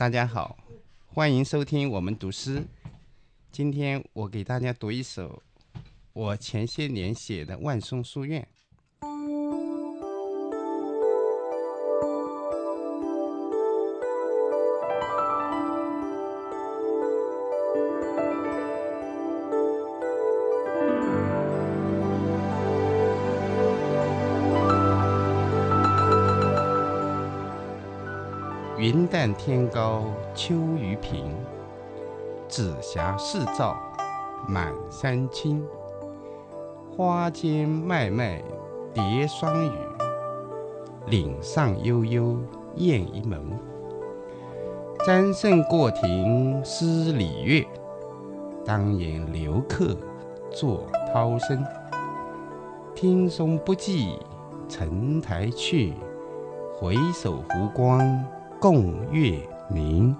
大家好，欢迎收听我们读诗。今天我给大家读一首我前些年写的《万松书院》。云淡天高秋雨平，紫霞四照满山青。花间脉脉蝶双语，岭上悠悠雁一门。詹圣过庭思礼乐，当言留客作涛声。听松不记城台去，回首湖光。共月明。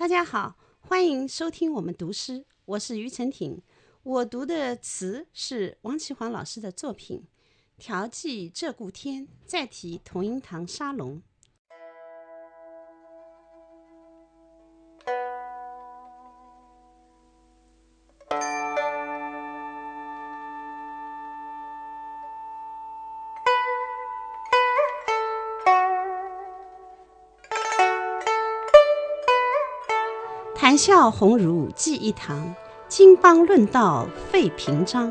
大家好，欢迎收听我们读诗，我是于晨婷。我读的词是王其煌老师的作品《调剂鹧鸪天》，再提同音堂沙龙。谈笑鸿儒记一堂，经邦论道费平章。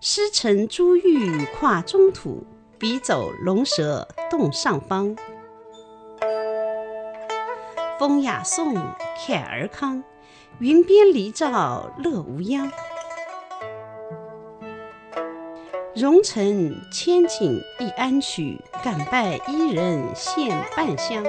师承珠玉跨中土，笔走龙蛇动上方。风雅颂凯尔康，云边离照乐无央。蓉城千景一安曲，敢拜伊人献半香。